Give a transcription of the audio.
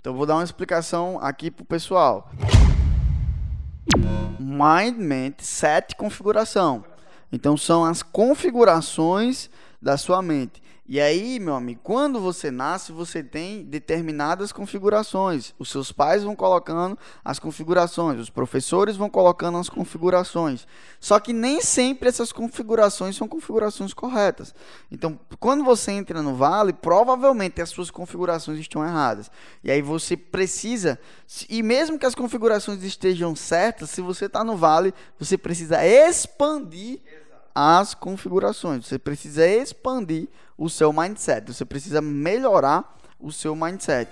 Então, vou dar uma explicação aqui pro pessoal. Mind, set, configuração. Então, são as configurações da sua mente. E aí, meu amigo, quando você nasce, você tem determinadas configurações. Os seus pais vão colocando as configurações, os professores vão colocando as configurações. Só que nem sempre essas configurações são configurações corretas. Então, quando você entra no vale, provavelmente as suas configurações estão erradas. E aí você precisa, e mesmo que as configurações estejam certas, se você está no vale, você precisa expandir as configurações. Você precisa expandir o seu mindset. Você precisa melhorar o seu mindset.